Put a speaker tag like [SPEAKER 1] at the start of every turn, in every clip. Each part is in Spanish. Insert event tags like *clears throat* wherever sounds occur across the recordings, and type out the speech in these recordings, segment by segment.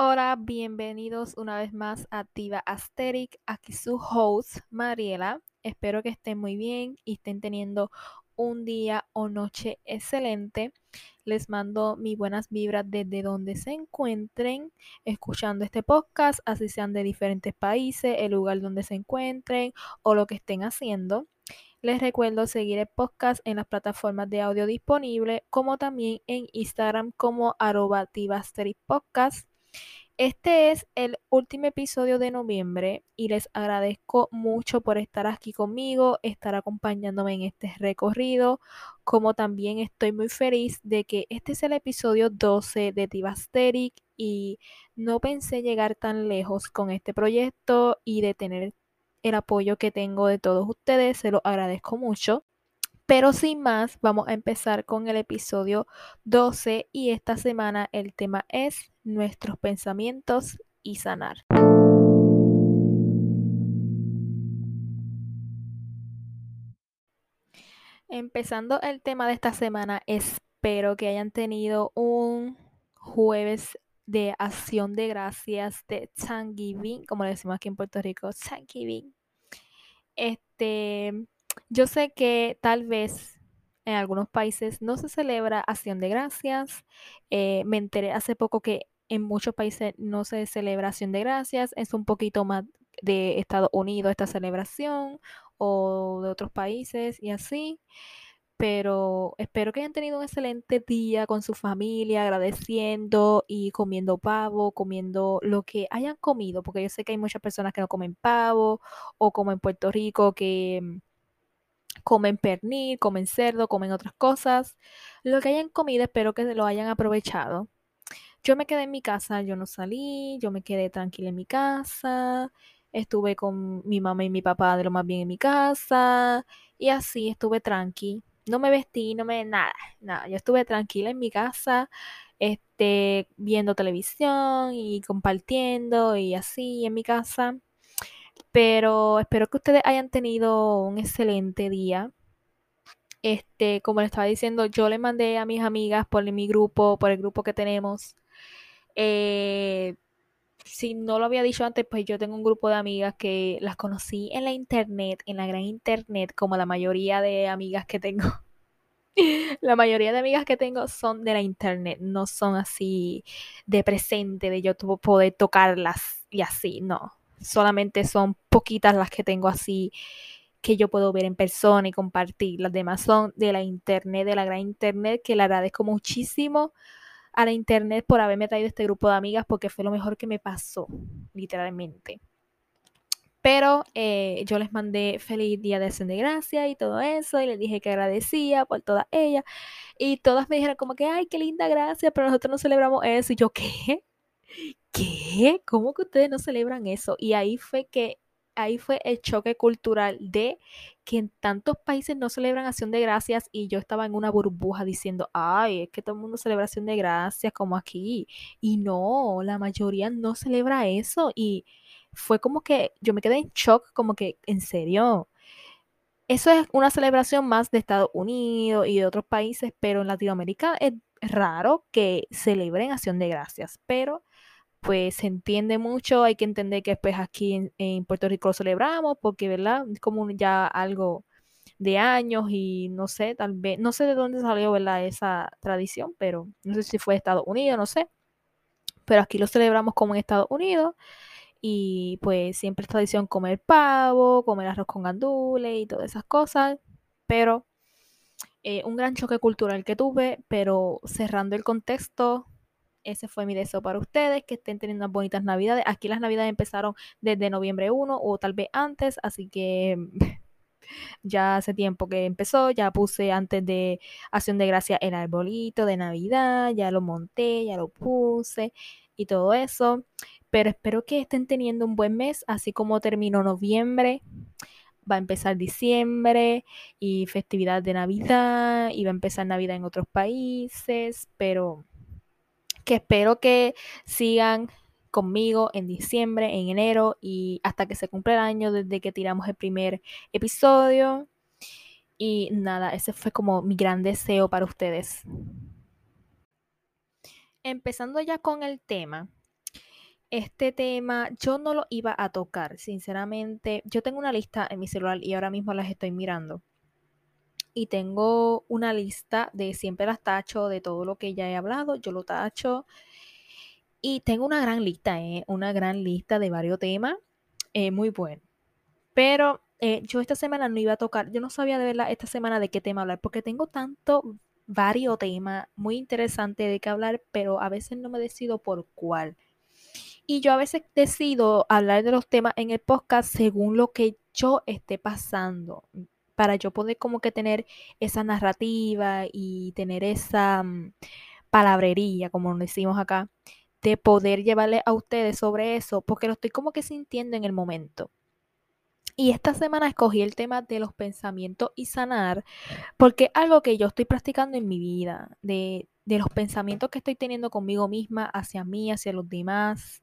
[SPEAKER 1] Hola, bienvenidos una vez más a Tiva Asteric. Aquí su host, Mariela. Espero que estén muy bien y estén teniendo un día o noche excelente. Les mando mis buenas vibras desde donde se encuentren escuchando este podcast, así sean de diferentes países, el lugar donde se encuentren o lo que estén haciendo. Les recuerdo seguir el podcast en las plataformas de audio disponibles, como también en Instagram como arroba podcast. Este es el último episodio de noviembre y les agradezco mucho por estar aquí conmigo, estar acompañándome en este recorrido, como también estoy muy feliz de que este es el episodio 12 de Divasteric y no pensé llegar tan lejos con este proyecto y de tener el apoyo que tengo de todos ustedes, se lo agradezco mucho. Pero sin más, vamos a empezar con el episodio 12 y esta semana el tema es nuestros pensamientos y sanar. Empezando el tema de esta semana, espero que hayan tenido un jueves de acción de gracias de Thanksgiving, como le decimos aquí en Puerto Rico, Thanksgiving. Este, yo sé que tal vez en algunos países no se celebra acción de gracias. Eh, me enteré hace poco que en muchos países no se celebra acción de gracias. Es un poquito más de Estados Unidos esta celebración o de otros países y así. Pero espero que hayan tenido un excelente día con su familia, agradeciendo y comiendo pavo, comiendo lo que hayan comido, porque yo sé que hay muchas personas que no comen pavo o como en Puerto Rico que mm, comen pernil, comen cerdo, comen otras cosas. Lo que hayan comido, espero que lo hayan aprovechado. Yo me quedé en mi casa, yo no salí, yo me quedé tranquila en mi casa. Estuve con mi mamá y mi papá de lo más bien en mi casa. Y así estuve tranqui. No me vestí, no me. nada, nada. Yo estuve tranquila en mi casa, este, viendo televisión y compartiendo y así en mi casa. Pero espero que ustedes hayan tenido un excelente día. Este, como les estaba diciendo, yo le mandé a mis amigas por mi grupo, por el grupo que tenemos. Eh, si no lo había dicho antes, pues yo tengo un grupo de amigas que las conocí en la internet, en la gran internet, como la mayoría de amigas que tengo. *laughs* la mayoría de amigas que tengo son de la internet, no son así de presente, de yo poder tocarlas y así, no solamente son poquitas las que tengo así que yo puedo ver en persona y compartir. Las demás son de la internet, de la gran internet, que le agradezco muchísimo a la internet por haberme traído este grupo de amigas porque fue lo mejor que me pasó, literalmente. Pero eh, yo les mandé feliz día de acción de gracia y todo eso, y les dije que agradecía por todas ellas. Y todas me dijeron como que, ay, qué linda gracia, pero nosotros no celebramos eso. Y yo, ¿qué? ¿qué? ¿Cómo que ustedes no celebran eso? Y ahí fue que, ahí fue el choque cultural de que en tantos países no celebran acción de gracias y yo estaba en una burbuja diciendo, ay, es que todo el mundo celebra acción de gracias como aquí. Y no, la mayoría no celebra eso. Y fue como que yo me quedé en shock, como que, en serio. Eso es una celebración más de Estados Unidos y de otros países, pero en Latinoamérica es raro que celebren acción de gracias. Pero pues se entiende mucho, hay que entender que pues aquí en, Puerto Rico lo celebramos porque, ¿verdad? Es como ya algo de años y no sé, tal vez, no sé de dónde salió, ¿verdad? Esa tradición, pero no sé si fue Estados Unidos, no sé. Pero aquí lo celebramos como en Estados Unidos y pues siempre es tradición comer pavo, comer arroz con gandules y todas esas cosas, pero eh, un gran choque cultural que tuve, pero cerrando el contexto, ese fue mi deseo para ustedes, que estén teniendo unas bonitas navidades. Aquí las navidades empezaron desde noviembre 1 o tal vez antes, así que *laughs* ya hace tiempo que empezó, ya puse antes de Acción de Gracia el arbolito de Navidad, ya lo monté, ya lo puse y todo eso. Pero espero que estén teniendo un buen mes, así como terminó noviembre va a empezar diciembre y festividad de Navidad y va a empezar Navidad en otros países, pero que espero que sigan conmigo en diciembre, en enero y hasta que se cumpla el año desde que tiramos el primer episodio. Y nada, ese fue como mi gran deseo para ustedes. Empezando ya con el tema. Este tema yo no lo iba a tocar, sinceramente. Yo tengo una lista en mi celular y ahora mismo las estoy mirando. Y tengo una lista de siempre las tacho, de todo lo que ya he hablado, yo lo tacho. Y tengo una gran lista, ¿eh? una gran lista de varios temas. Eh, muy bueno. Pero eh, yo esta semana no iba a tocar, yo no sabía de verdad esta semana de qué tema hablar, porque tengo tanto varios temas muy interesantes de qué hablar, pero a veces no me decido por cuál. Y yo a veces decido hablar de los temas en el podcast según lo que yo esté pasando, para yo poder como que tener esa narrativa y tener esa mm, palabrería, como decimos acá, de poder llevarle a ustedes sobre eso, porque lo estoy como que sintiendo en el momento. Y esta semana escogí el tema de los pensamientos y sanar, porque es algo que yo estoy practicando en mi vida, de, de los pensamientos que estoy teniendo conmigo misma, hacia mí, hacia los demás,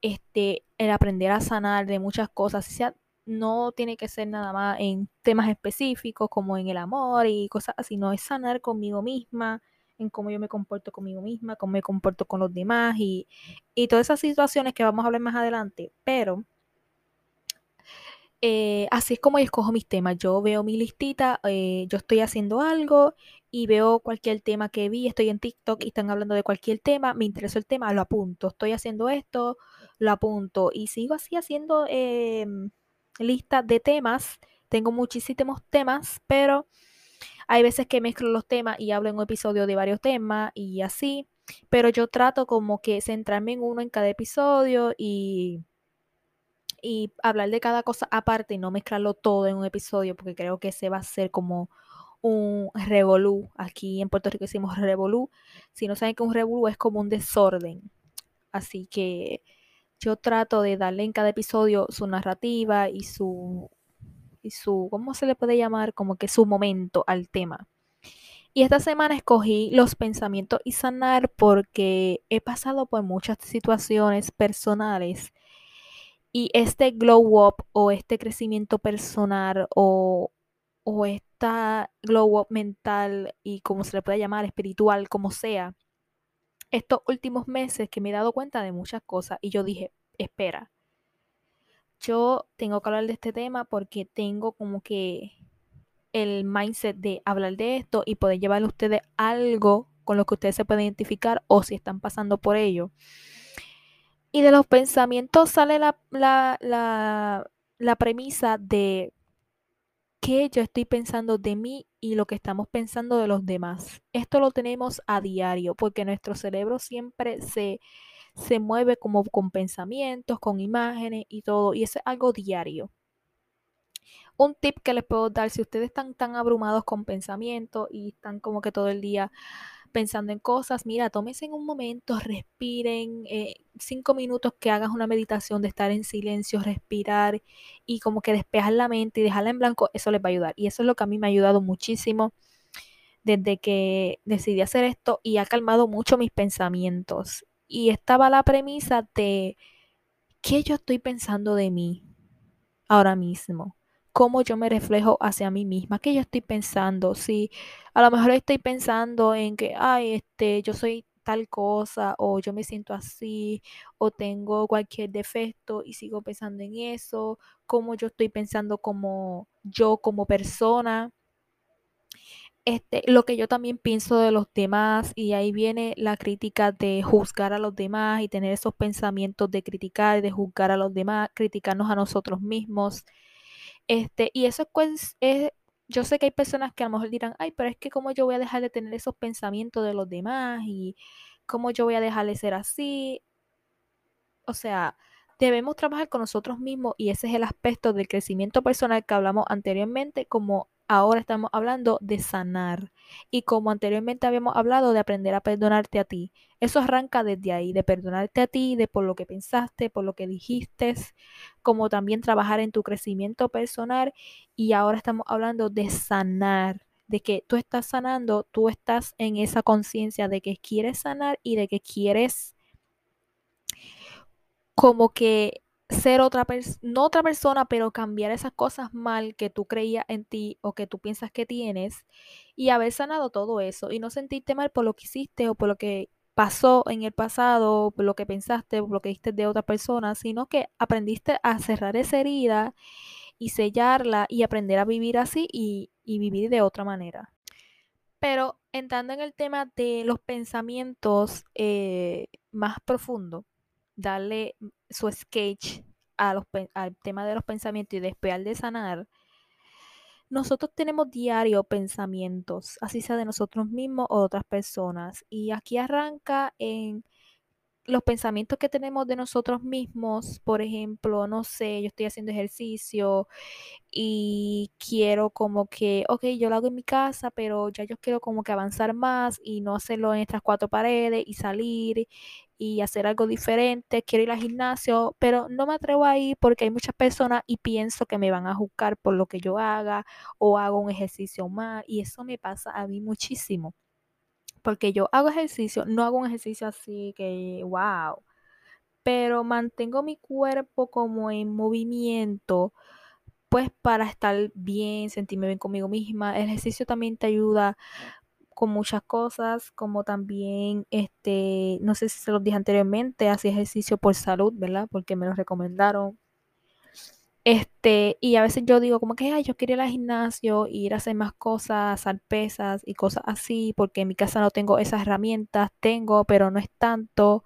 [SPEAKER 1] este, el aprender a sanar de muchas cosas, sea, no tiene que ser nada más en temas específicos como en el amor y cosas así, no es sanar conmigo misma, en cómo yo me comporto conmigo misma, cómo me comporto con los demás y, y todas esas situaciones que vamos a hablar más adelante, pero eh, así es como yo escojo mis temas. Yo veo mi listita, eh, yo estoy haciendo algo y veo cualquier tema que vi, estoy en TikTok y están hablando de cualquier tema, me interesó el tema, lo apunto. Estoy haciendo esto, lo apunto y sigo así haciendo em, listas de temas. Tengo muchísimos temas, pero hay veces que mezclo los temas y hablo en un episodio de varios temas y así. Pero yo trato como que centrarme en uno en cada episodio y y hablar de cada cosa aparte y no mezclarlo todo en un episodio, porque creo que ese va a ser como un revolú. Aquí en Puerto Rico decimos revolú. Si no saben que un revolú es como un desorden. Así que yo trato de darle en cada episodio su narrativa y su y su ¿cómo se le puede llamar? como que su momento al tema. Y esta semana escogí los pensamientos y sanar porque he pasado por muchas situaciones personales y este glow up o este crecimiento personal o, o esta glow up mental y como se le puede llamar, espiritual, como sea, estos últimos meses que me he dado cuenta de muchas cosas y yo dije, espera, yo tengo que hablar de este tema porque tengo como que el mindset de hablar de esto y poder llevarle a ustedes algo con lo que ustedes se pueden identificar o si están pasando por ello. Y de los pensamientos sale la, la, premisa de qué yo estoy pensando de mí y lo que estamos pensando de los demás. Esto lo tenemos a diario porque nuestro cerebro siempre se, se mueve como con pensamientos, con imágenes y todo. Y eso es algo diario. Un tip que les puedo dar si ustedes están tan abrumados con pensamientos y están como que todo el día pensando en cosas, mira, tómense en un momento, respiren, eh, cinco minutos que hagas una meditación de estar en silencio, respirar y como que despejar la mente y dejarla en blanco, eso les va a ayudar. Y eso es lo que a mí me ha ayudado muchísimo desde que decidí hacer esto y ha calmado mucho mis pensamientos. Y estaba la premisa de qué yo estoy pensando de mí ahora mismo cómo yo me reflejo hacia mí misma, qué yo estoy pensando, si a lo mejor estoy pensando en que, ay, este, yo soy tal cosa, o yo me siento así, o tengo cualquier defecto y sigo pensando en eso, cómo yo estoy pensando como yo como persona. Este, lo que yo también pienso de los demás y ahí viene la crítica de juzgar a los demás y tener esos pensamientos de criticar, de juzgar a los demás, criticarnos a nosotros mismos. Este, y eso es, es, yo sé que hay personas que a lo mejor dirán, ay, pero es que cómo yo voy a dejar de tener esos pensamientos de los demás y cómo yo voy a dejar de ser así. O sea, debemos trabajar con nosotros mismos y ese es el aspecto del crecimiento personal que hablamos anteriormente como ahora estamos hablando de sanar. Y como anteriormente habíamos hablado de aprender a perdonarte a ti. Eso arranca desde ahí, de perdonarte a ti, de por lo que pensaste, por lo que dijiste, como también trabajar en tu crecimiento personal. Y ahora estamos hablando de sanar, de que tú estás sanando, tú estás en esa conciencia de que quieres sanar y de que quieres como que ser otra persona, no otra persona, pero cambiar esas cosas mal que tú creías en ti o que tú piensas que tienes y haber sanado todo eso y no sentirte mal por lo que hiciste o por lo que pasó en el pasado, lo que pensaste, lo que hiciste de otra persona, sino que aprendiste a cerrar esa herida y sellarla y aprender a vivir así y, vivir de otra manera. Pero entrando en el tema de los pensamientos eh, más profundos, darle su sketch al tema de los pensamientos y después al de sanar, nosotros tenemos diario pensamientos, así sea de nosotros mismos o de otras personas. Y aquí arranca en los pensamientos que tenemos de nosotros mismos, por ejemplo, no sé, yo estoy haciendo ejercicio y quiero como que, ok, yo lo hago en mi casa, pero ya yo quiero como que avanzar más y no hacerlo en estas cuatro paredes y salir y hacer algo diferente, quiero ir al gimnasio, pero no me atrevo a ir porque hay muchas personas y pienso que me van a juzgar por lo que yo haga o hago un ejercicio mal y eso me pasa a mí muchísimo. Porque yo hago ejercicio, no hago un ejercicio así que, wow, pero mantengo mi cuerpo como en movimiento, pues para estar bien, sentirme bien conmigo misma. El ejercicio también te ayuda con muchas cosas, como también, este, no sé si se los dije anteriormente, hacía ejercicio por salud, ¿verdad? Porque me lo recomendaron. Este, y a veces yo digo como que, ay, yo quiero ir al gimnasio, ir a hacer más cosas, hacer pesas y cosas así, porque en mi casa no tengo esas herramientas, tengo, pero no es tanto.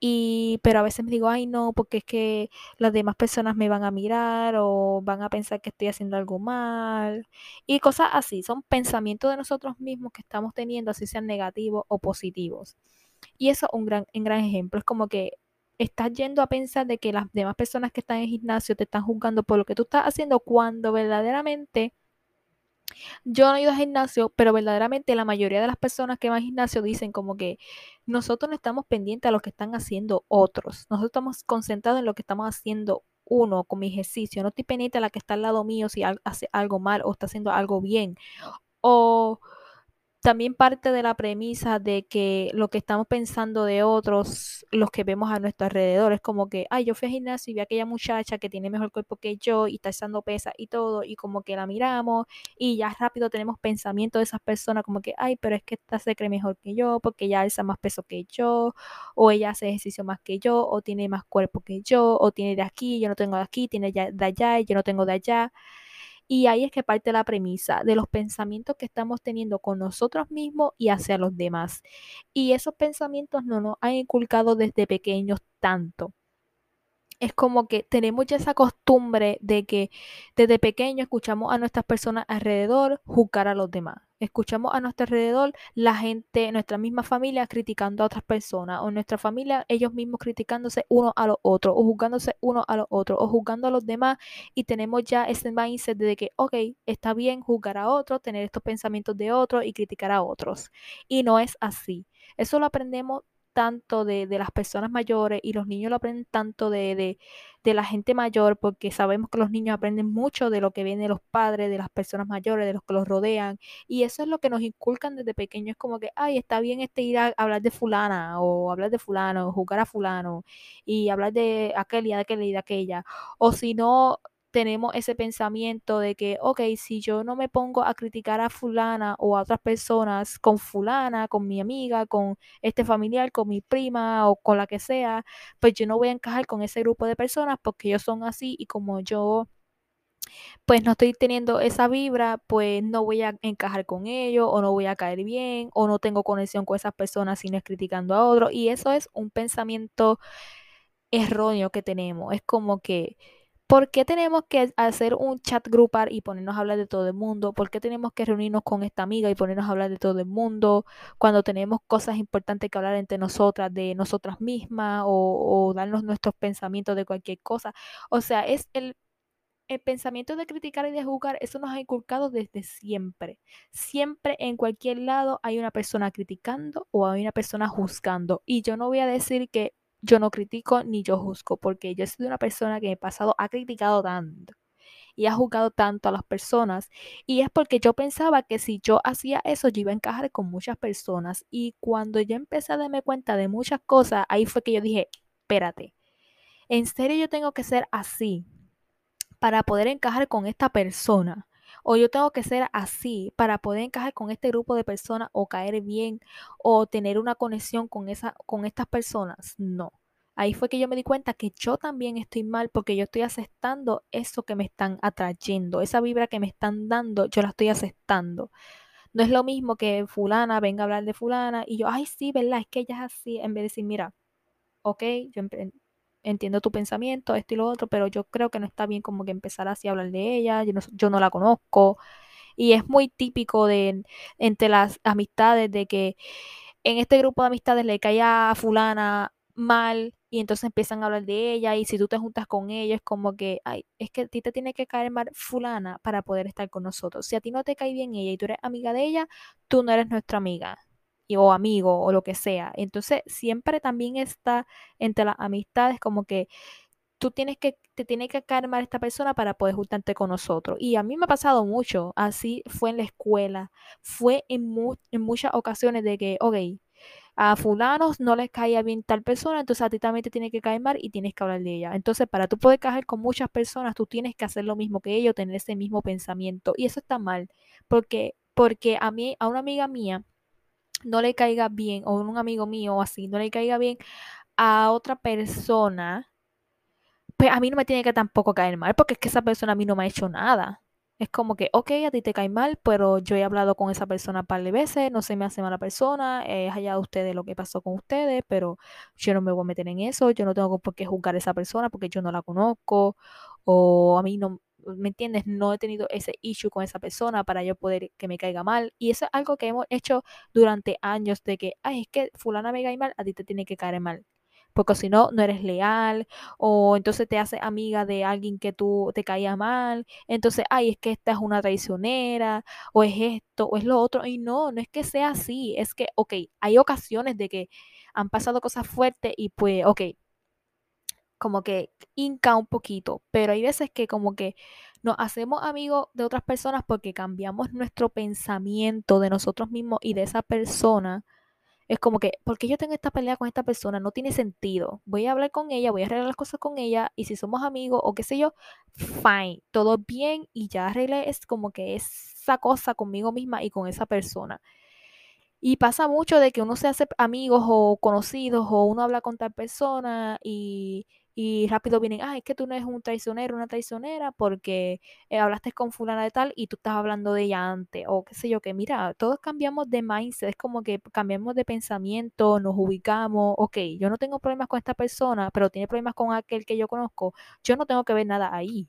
[SPEAKER 1] Y, pero a veces me digo, ay no, porque es que las demás personas me van a mirar o van a pensar que estoy haciendo algo mal. Y cosas así, son pensamientos de nosotros mismos que estamos teniendo, así sean negativos o positivos. Y eso es un gran, un gran ejemplo. Es como que estás yendo a pensar de que las demás personas que están en el gimnasio te están juzgando por lo que tú estás haciendo cuando verdaderamente yo no he ido al gimnasio, pero verdaderamente la mayoría de las personas que van al gimnasio dicen como que nosotros no estamos pendientes a lo que están haciendo otros. Nosotros estamos concentrados en lo que estamos haciendo uno con mi ejercicio. No estoy pendiente a la que está al lado mío si hace algo mal o está haciendo algo bien. O también parte de la premisa de que lo que estamos pensando de otros, los que vemos a nuestro alrededor, es como que, ay, yo fui al gimnasio y vi a aquella muchacha que tiene mejor cuerpo que yo y está echando pesa y todo, y como que la miramos y ya rápido tenemos pensamiento de esas personas como que, ay, pero es que esta se cree mejor que yo porque ella alza más peso que yo, o ella hace ejercicio más que yo, o tiene más cuerpo que yo, o tiene de aquí, yo no tengo de aquí, tiene de allá y yo no tengo de allá. Y ahí es que parte la premisa de los pensamientos que estamos teniendo con nosotros mismos y hacia los demás. Y esos pensamientos no nos han inculcado desde pequeños tanto es como que tenemos ya esa costumbre de que desde pequeño escuchamos a nuestras personas alrededor juzgar a los demás. Escuchamos a nuestro alrededor la gente, nuestra misma familia criticando a otras personas, o nuestra familia ellos mismos criticándose uno a los otros, o juzgándose uno a los otros, o juzgando a los demás, y tenemos ya ese mindset de que, ok, está bien juzgar a otros, tener estos pensamientos de otros y criticar a otros. Y no es así. Eso lo aprendemos tanto de, las personas mayores y los niños lo aprenden tanto de, de, la gente mayor porque sabemos que los niños aprenden mucho de lo que viene de los padres, de las personas mayores, de los que los rodean y eso es lo que nos inculcan desde pequeños como que, ay, está bien este ir a hablar de fulana o hablar de fulano, o jugar a fulano y hablar de aquel y de aquel y de aquella o si no tenemos ese pensamiento de que, ok, si yo no me pongo a criticar a fulana o a otras personas con fulana, con mi amiga, con este familiar, con mi prima o con la que sea, pues yo no voy a encajar con ese grupo de personas porque ellos son así y como yo pues no estoy teniendo esa vibra, pues no voy a encajar con ellos o no voy a caer bien o no tengo conexión con esas personas si no es criticando a otros y eso es un pensamiento erróneo que tenemos. Es como que ¿Por qué tenemos que hacer un chat grupal y ponernos a hablar de todo el mundo? ¿Por qué tenemos que reunirnos con esta amiga y ponernos a hablar de todo el mundo cuando tenemos cosas importantes que hablar entre nosotras, de nosotras mismas o, darnos nuestros pensamientos de cualquier cosa? O sea, es el, el pensamiento de criticar y de juzgar, eso nos ha inculcado desde siempre. Siempre en cualquier lado hay una persona criticando o hay una persona juzgando. Y yo no voy a decir que yo no critico ni yo juzgo, porque yo soy una persona que en el pasado ha criticado tanto y ha juzgado tanto a las personas. Y es porque yo pensaba que si yo hacía eso, yo iba a encajar con muchas personas. Y cuando yo empecé a darme cuenta de muchas cosas, ahí fue que yo dije, espérate, en serio yo tengo que ser así para poder encajar con esta persona. O yo tengo que ser así para poder encajar con este grupo de personas o caer bien o tener una conexión con, esa, con estas personas. No. Ahí fue que yo me di cuenta que yo también estoy mal porque yo estoy aceptando eso que me están atrayendo, esa vibra que me están dando, yo la estoy aceptando. No es lo mismo que fulana venga a hablar de fulana y yo, ay, sí, ¿verdad? Es que ella es así, en vez de decir, mira, ok, yo entiendo tu pensamiento, esto y lo otro, pero yo creo que no está bien como que empezar así a hablar de ella, yo no, yo no la conozco. Y es muy típico de entre las amistades de que en este grupo de amistades le cae a fulana mal y entonces empiezan a hablar de ella y si tú te juntas con ella es como que, ay, es que a ti te tiene que caer mal fulana para poder estar con nosotros. Si a ti no te cae bien ella y tú eres amiga de ella, tú no eres nuestra amiga o amigo o lo que sea. Entonces siempre también está entre las amistades como que tú tienes que, te tiene que caer mal esta persona para poder juntarte con nosotros. Y a mí me ha pasado mucho, así fue en la escuela, fue en, en muchas ocasiones de que, ok, a fulanos no les caía bien tal persona, entonces a ti también te tiene que caer y tienes que hablar de ella. Entonces, para tú poder caer con muchas personas, tú tienes que hacer lo mismo que ellos, tener ese mismo pensamiento. Y eso está mal, porque, porque a mí, a una amiga mía, no le caiga bien, o un amigo mío o así, no le caiga bien a otra persona, pues a mí no me tiene que tampoco caer mal, porque es que esa persona a mí no me ha hecho nada. Es como que, ok, a ti te cae mal, pero yo he hablado con esa persona un par de veces, no se me hace mala persona, he hallado ustedes lo que pasó con ustedes, pero yo no me voy a meter en eso, yo no tengo por qué juzgar a esa persona porque yo no la conozco, o a mí no, ¿me entiendes? No he tenido ese issue con esa persona para yo poder que me caiga mal. Y eso es algo que hemos hecho durante años de que, ay, es que fulana me cae mal, a ti te tiene que caer mal. Porque si no, no eres leal, o entonces te haces amiga de alguien que tú te caía mal. Entonces, ay, es que esta es una traicionera, o es esto, o es lo otro. Y no, no es que sea así, es que, ok, hay ocasiones de que han pasado cosas fuertes y pues, ok, como que inca un poquito, pero hay veces que como que nos hacemos amigos de otras personas porque cambiamos nuestro pensamiento de nosotros mismos y de esa persona. Es como que, porque yo tengo esta pelea con esta persona? No tiene sentido. Voy a hablar con ella, voy a arreglar las cosas con ella y si somos amigos o qué sé yo, fine, todo bien y ya arreglé es como que esa cosa conmigo misma y con esa persona. Y pasa mucho de que uno se hace amigos o conocidos o uno habla con tal persona y y rápido vienen, ah, es que tú no eres un traicionero, una traicionera, porque eh, hablaste con fulana de tal y tú estás hablando de ella antes, o qué sé yo, que mira, todos cambiamos de mindset, es como que cambiamos de pensamiento, nos ubicamos, ok, yo no tengo problemas con esta persona, pero tiene problemas con aquel que yo conozco, yo no tengo que ver nada ahí.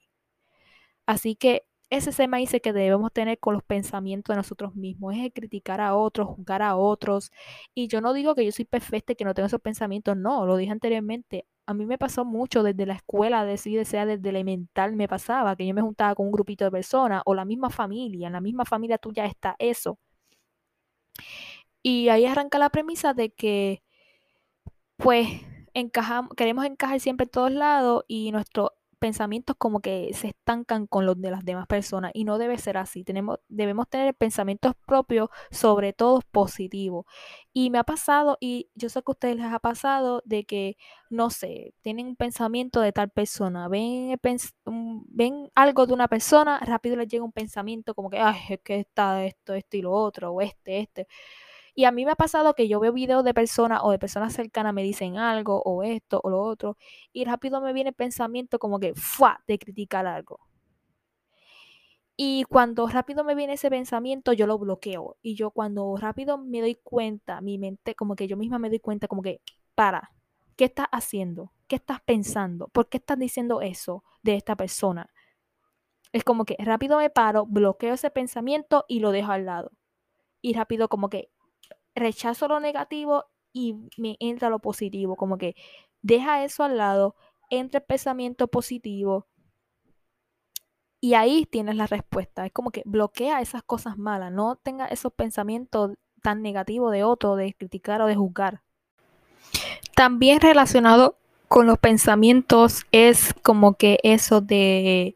[SPEAKER 1] Así que ese tema dice que debemos tener con los pensamientos de nosotros mismos, es el criticar a otros, juzgar a otros. Y yo no digo que yo soy perfecta y que no tengo esos pensamientos, no, lo dije anteriormente. A mí me pasó mucho desde la escuela, decir, sea desde elemental, me pasaba que yo me juntaba con un grupito de personas o la misma familia, en la misma familia tuya está eso. Y ahí arranca la premisa de que, pues, encajamos, queremos encajar siempre en todos lados y nuestro pensamientos como que se estancan con los de las demás personas y no debe ser así. Tenemos, debemos tener pensamientos propios, sobre todo positivos. Y me ha pasado, y yo sé que a ustedes les ha pasado, de que, no sé, tienen un pensamiento de tal persona, ven, ven algo de una persona, rápido les llega un pensamiento como que, ay, es que está esto, esto y lo otro, o este, este. Y a mí me ha pasado que yo veo videos de personas o de personas cercanas me dicen algo o esto o lo otro y rápido me viene el pensamiento como que ¡fua! de criticar algo. Y cuando rápido me viene ese pensamiento, yo lo bloqueo. Y yo cuando rápido me doy cuenta, mi mente, como que yo misma me doy cuenta, como que, para, ¿qué estás haciendo? ¿Qué estás pensando? ¿Por qué estás diciendo eso de esta persona? Es como que rápido me paro, bloqueo ese pensamiento y lo dejo al lado. Y rápido como que rechazo lo negativo y me entra lo positivo, como que deja eso al lado, entra el pensamiento positivo y ahí tienes la respuesta. Es como que bloquea esas cosas malas, no tenga esos pensamientos tan negativos de otro, de criticar o de juzgar. También relacionado con los pensamientos es como que eso de...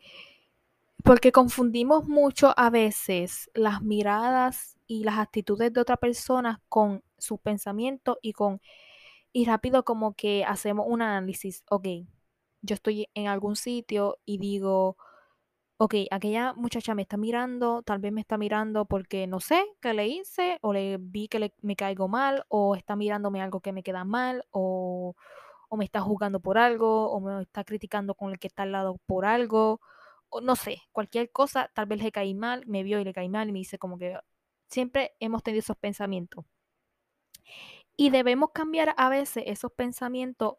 [SPEAKER 1] Porque confundimos mucho a veces las miradas y las actitudes de otra persona con sus pensamientos y con y rápido como que hacemos un análisis, ok, yo estoy en algún sitio y digo, ok, aquella muchacha me está mirando, tal vez me está mirando porque no sé qué le hice, o le vi que le, me caigo mal, o está mirándome algo que me queda mal, o, o me está juzgando por algo, o me está criticando con el que está al lado por algo, o no sé, cualquier cosa, tal vez le caí mal, me vio y le caí mal y me dice como que siempre hemos tenido esos pensamientos. Y debemos cambiar a veces esos pensamientos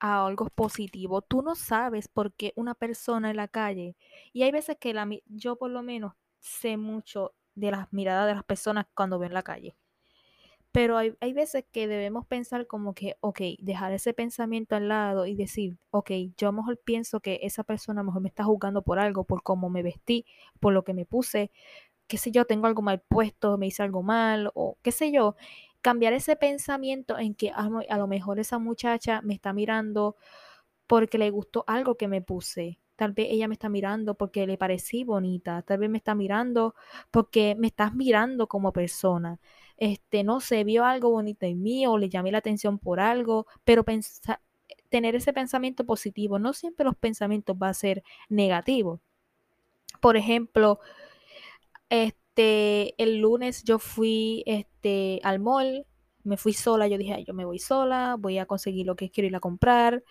[SPEAKER 1] a algo positivo. Tú no sabes por qué una persona en la calle, y hay veces que la, yo por lo menos sé mucho de las miradas de las personas cuando ven la calle. Pero hay, hay, veces que debemos pensar como que, ok, dejar ese pensamiento al lado y decir, ok, yo a lo mejor pienso que esa persona a lo mejor me está juzgando por algo, por cómo me vestí, por lo que me puse, qué sé yo, tengo algo mal puesto, me hice algo mal, o qué sé yo cambiar ese pensamiento en que a, lo mejor esa muchacha me está mirando porque le gustó algo que me puse. Tal vez ella me está mirando porque le parecí bonita. Tal vez me está mirando porque me estás mirando como persona. Este, no sé, vio algo bonito en mí o le llamé la atención por algo, pero pensar, tener ese pensamiento positivo, no siempre los pensamientos van a ser negativos. Por ejemplo, este, el lunes yo fui este, al mall, me fui sola, yo dije, yo me voy sola, voy a conseguir lo que quiero ir a comprar,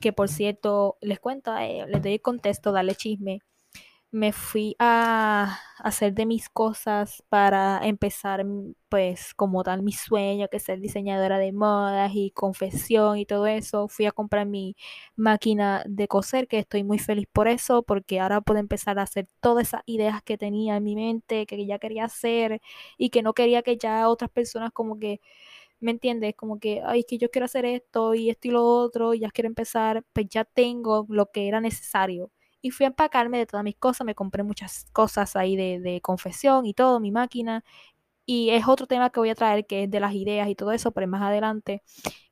[SPEAKER 1] que por cierto, les cuento, eh, les doy el contexto, darle chisme me fui a hacer de mis cosas para empezar, mm, pues, como tal, mi sueño, que es ser diseñadora de modas y confesión y todo eso. Fui a comprar mi máquina de coser, que estoy muy feliz por eso, porque ahora puedo empezar a hacer todas esas ideas que tenía en mi mente, que ya quería hacer y que no quería que ya otras personas como que ¿me entiendes? Como que, ay, es que yo quiero hacer esto y esto y lo otro, y ya quiero empezar, pues ya tengo lo que era necesario y fui a empacarme de todas mis cosas, me compré muchas cosas ahí de, confesión y todo, mi máquina. Y es otro tema que voy a traer, que es de las ideas y todo eso, pero más adelante.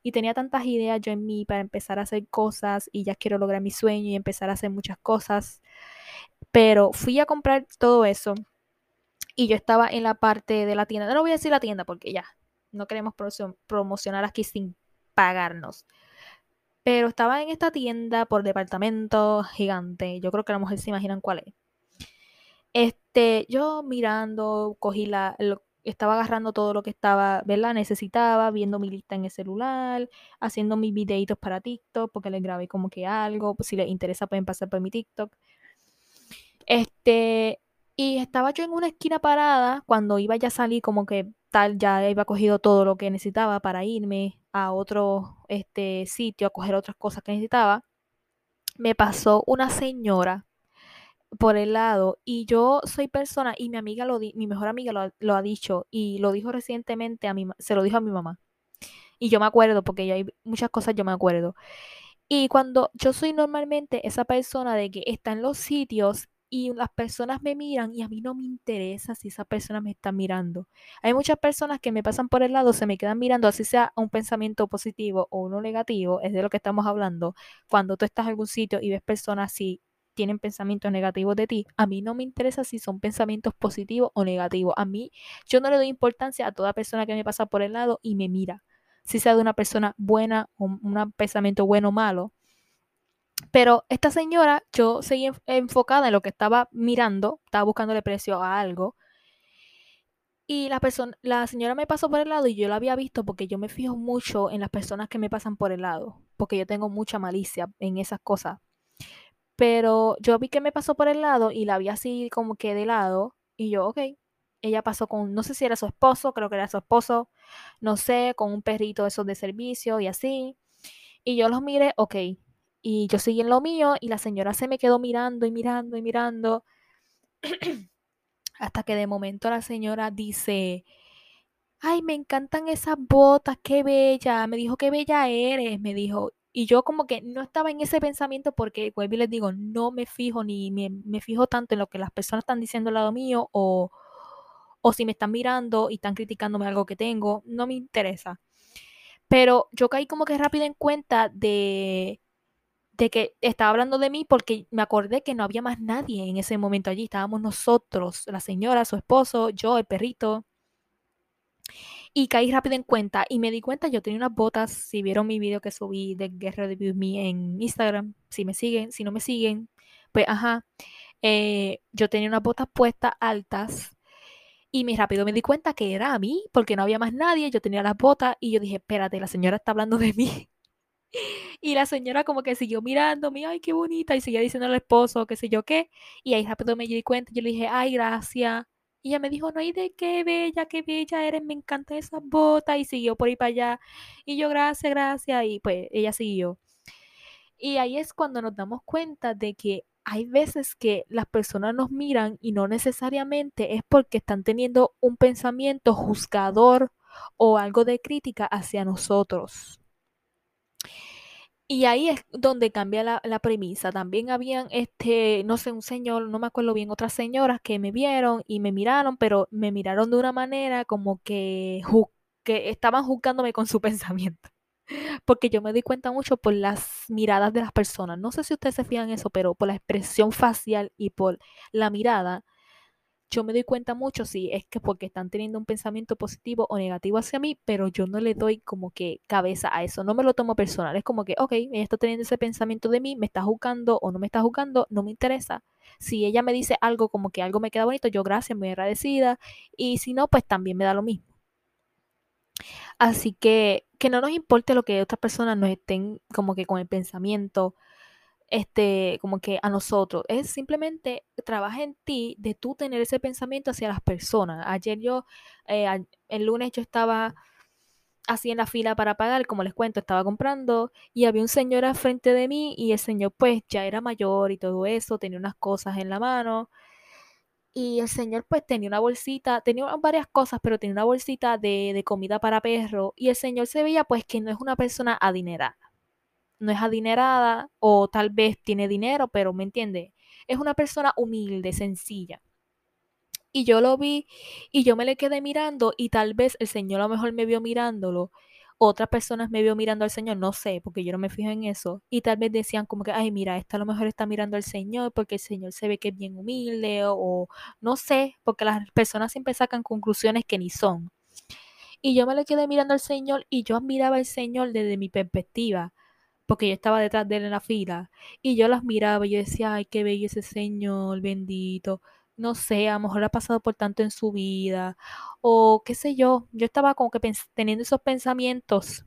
[SPEAKER 1] Y tenía tantas ideas yo en mí para empezar a hacer cosas y ya quiero lograr mi sueño y empezar a hacer muchas cosas. Pero fui a comprar todo eso y yo estaba en la parte de la tienda. No voy a decir la tienda porque ya no queremos promocionar aquí sin pagarnos. Pero estaba en esta tienda por departamento gigante. Yo creo que la mujer se imaginan cuál es. Este, yo mirando, cogí la, estaba agarrando todo lo que estaba, ¿verdad? Necesitaba, viendo mi lista en el celular, haciendo mis videitos para TikTok, porque les grabé como que algo, pues si les interesa pueden pasar por mi TikTok. Este, y estaba yo en una esquina parada cuando iba ya a salir como que tal, ya iba cogido todo lo que necesitaba para irme a otro este, sitio a coger otras cosas que necesitaba. Me pasó una señora por el lado y yo soy persona y mi amiga lo mi mejor amiga lo, ha dicho y lo dijo recientemente a mi se lo dijo a mi mamá y yo me acuerdo porque hay muchas cosas yo me acuerdo y cuando yo soy normalmente esa persona de que está en los sitios y las personas me miran y a mí no me interesa si esa persona me está mirando. Hay muchas personas que me pasan por el lado, se me quedan mirando, así sea un pensamiento positivo o uno negativo, es de lo que estamos hablando. Cuando tú estás en algún sitio y ves personas así tienen pensamientos negativos de ti, a mí no me interesa si son pensamientos positivos o negativos. A mí, yo no le doy importancia a toda persona que me pasa por el lado y me mira. Si sea de una persona buena o un pensamiento bueno o malo, pero esta señora, yo seguí enfocada en lo que estaba mirando, estaba buscándole precio a algo. Y la, persona, la señora me pasó por el lado y yo la había visto porque yo me fijo mucho en las personas que me pasan por el lado, porque yo tengo mucha malicia en esas cosas. Pero yo vi que me pasó por el lado y la vi así como que de lado y yo, ok, ella pasó con, no sé si era su esposo, creo que era su esposo, no sé, con un perrito esos de servicio y así. Y yo los miré, ok, y yo seguí en lo mío y la señora se me quedó mirando y mirando y mirando. *clears throat* Hasta que de momento la señora dice, ay, me encantan esas botas, qué bella. Me dijo, qué bella eres, me dijo. Y yo como que no estaba en ese pensamiento porque, vuelvo les digo, no me fijo ni me, me, fijo tanto en lo que las personas están diciendo al lado mío o, o si me están mirando y están criticándome algo que tengo, no me interesa. Pero yo caí como que rápido en cuenta de de que estaba hablando de mí porque me acordé que no había más nadie en ese momento allí. Estábamos nosotros, la señora, su esposo, yo, el perrito. Y caí rápido en cuenta y me di cuenta, yo tenía unas botas, si vieron mi video que subí de Guerrero de View Me en Instagram, si me siguen, si no me siguen, pues ajá, eh, yo tenía unas botas puestas altas y me rápido me di cuenta que era a mí, porque no había más nadie, yo tenía las botas y yo dije, espérate, la señora está hablando de mí. *laughs* Y la señora como que siguió mirándome, ay, qué bonita, y seguía diciendo al esposo, qué sé yo qué. Y ahí rápido me di cuenta, yo le dije, ay, gracias. Y ella me dijo, no hay de qué bella, qué bella eres, me encantan esas botas. Y siguió por ahí para allá. Y yo, gracias, gracias. Y pues ella siguió. Y ahí es cuando nos damos cuenta de que hay veces que las personas nos miran y no necesariamente es porque están teniendo un pensamiento juzgador o algo de crítica hacia nosotros. Y ahí es donde cambia la, la, premisa. También habían, este, no sé, un señor, no me acuerdo bien, otras señoras que me vieron y me miraron, pero me miraron de una manera como que, que estaban juzgándome con su *laughs* pensamiento. Porque yo me di cuenta mucho por las miradas de las personas. No sé si ustedes se fijan en eso, pero por la expresión facial y por la mirada, yo me doy cuenta mucho si es que porque están teniendo un pensamiento positivo o negativo hacia mí, pero yo no le doy como que cabeza a eso, no me lo tomo personal, es como que, ok, ella está teniendo ese pensamiento de mí, me está juzgando o no me está juzgando, no me interesa. Si ella me dice algo como que algo me queda bonito, yo gracias, muy agradecida, y si no, pues también me da lo mismo. Así que que no nos importe lo que otras personas nos estén como que con el pensamiento este, como que a nosotros. Es simplemente trabaja en ti de tú tener ese pensamiento hacia las personas. Ayer yo, eh, el lunes yo estaba así en la fila para pagar, como les cuento, estaba comprando y había un señor al frente de mí y el señor pues ya era mayor y todo eso, tenía unas cosas en la mano. Y el señor pues tenía una bolsita, tenía varias cosas, pero tenía una bolsita de, de comida para perro. Y el señor se veía pues que no es una persona adinerada no es adinerada o tal vez tiene dinero, pero me entiende, es una persona humilde, sencilla. Y yo lo vi y yo me le quedé mirando y tal vez el Señor a lo mejor me vio mirándolo, otras personas me vio mirando al Señor, no sé, porque yo no me fijo en eso. Y tal vez decían como que, ay, mira, esta a lo mejor está mirando al Señor porque el Señor se ve que es bien humilde o, o no sé, porque las personas siempre sacan conclusiones que ni son. Y yo me le quedé mirando al Señor y yo admiraba al Señor desde mi perspectiva porque yo estaba detrás de él en la fila, y yo las miraba y yo decía, ay, qué bello ese señor, bendito. No sé, a lo mejor ha pasado por tanto en su vida, o qué sé yo, yo estaba como que teniendo esos pensamientos.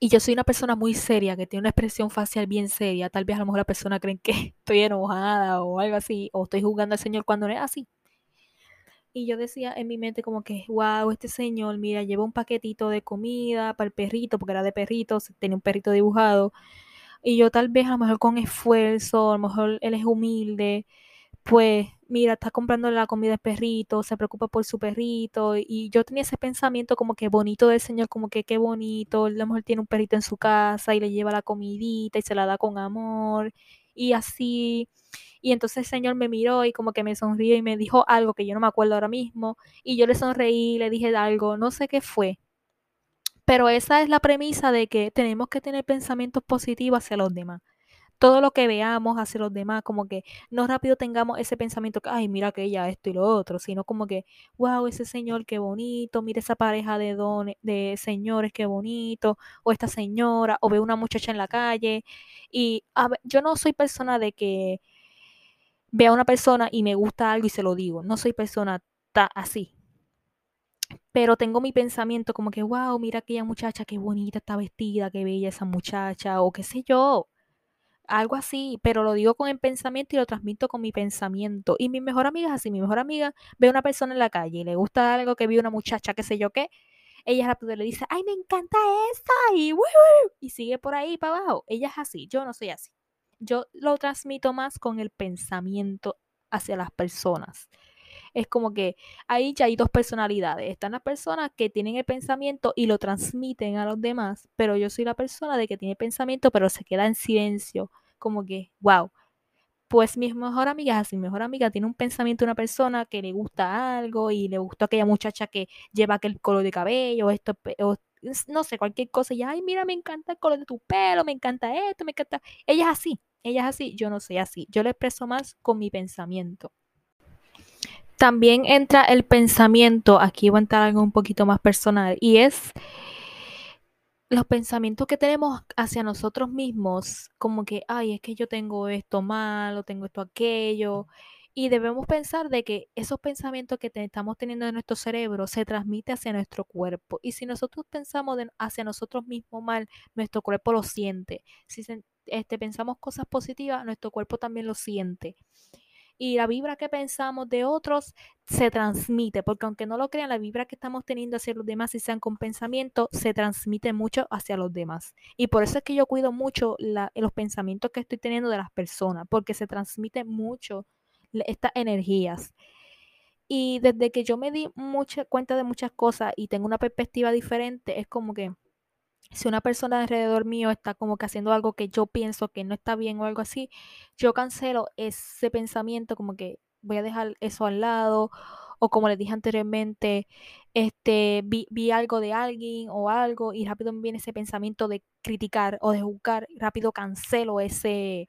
[SPEAKER 1] Y yo soy una persona muy seria, que tiene una expresión facial bien seria. Tal vez a lo mejor la persona creen que *laughs* estoy enojada o algo así, o estoy jugando al Señor cuando no es así. Y yo decía en mi mente como que, wow, este señor, mira, lleva un paquetito de comida para el perrito, porque era de perritos, tenía un perrito dibujado. Y yo tal vez a lo mejor con esfuerzo, a lo mejor él es humilde, pues mira, está comprando la comida al perrito, se preocupa por su perrito. Y yo tenía ese pensamiento como que bonito del Señor, como que qué bonito, a lo mejor tiene un perrito en su casa y le lleva la comidita y se la da con amor. Y así y entonces el Señor me miró y como que me sonrió y me dijo algo que yo no me acuerdo ahora mismo. Y yo le sonreí, le dije algo, no sé qué fue. Pero esa es la premisa de que tenemos que tener pensamientos positivos hacia los demás. Todo lo que veamos hacia los demás, como que no rápido tengamos ese pensamiento que, ay, mira que ella esto y lo otro, sino como que, wow, ese señor, qué bonito, mira esa pareja de, dones, de señores, qué bonito, o esta señora, o ve una muchacha en la calle. Y yo no soy persona de que veo a una persona y me gusta algo y se lo digo. No soy persona así. Pero tengo mi pensamiento como que, wow, mira aquella muchacha, qué bonita está vestida, qué bella esa muchacha, o qué sé yo. Algo así, pero lo digo con el pensamiento y lo transmito con mi pensamiento. Y mi mejor amiga es así, mi mejor amiga ve a una persona en la calle y le gusta algo que vio una muchacha, qué sé yo qué. Ella rápido le dice, ay, me encanta esta, y, y sigue por ahí para abajo. Ella es así, yo no soy así yo lo transmito más con el pensamiento hacia las personas. Es como que ahí ya hay dos personalidades. Están las personas que tienen el pensamiento y lo transmiten a los demás, pero yo soy la persona de que tiene pensamiento pero se queda en silencio. Como que, wow. Pues mi mejor amiga es así. Mi mejor amiga tiene un pensamiento de una persona que le gusta algo y le gustó aquella muchacha que lleva aquel color de cabello, esto, no sé, cualquier cosa. Y, ay, mira, me encanta el color de tu pelo, me encanta esto, me encanta. Ella es así ella es así, yo no soy así. Yo lo expreso más con mi pensamiento. también entra el pensamiento, aquí va a entrar algo un poquito más personal, y es los pensamientos que tenemos hacia nosotros mismos, como que, ay, es que yo tengo esto mal, o tengo esto aquello, y debemos pensar de que esos pensamientos que estamos teniendo en nuestro cerebro se transmiten hacia nuestro cuerpo. Y si nosotros pensamos hacia nosotros mismos mal, nuestro cuerpo lo siente. Si este, pensamos cosas positivas, nuestro cuerpo también lo siente y la vibra que pensamos de otros se transmite, porque aunque no lo crean, la vibra que estamos teniendo hacia los demás, si sean con pensamiento, se transmite mucho hacia los demás. Y por eso es que yo cuido mucho los pensamientos que estoy teniendo de las personas, porque se transmite mucho estas energías. Y desde que yo me di mucha cuenta de muchas cosas y tengo una perspectiva diferente, es como que si una persona alrededor mío está como que haciendo algo que yo pienso que no está bien o algo así, yo cancelo ese pensamiento como que voy a dejar eso al lado o como les dije anteriormente, este vi, vi algo de alguien o algo y rápido me viene ese pensamiento de criticar o de juzgar, rápido cancelo ese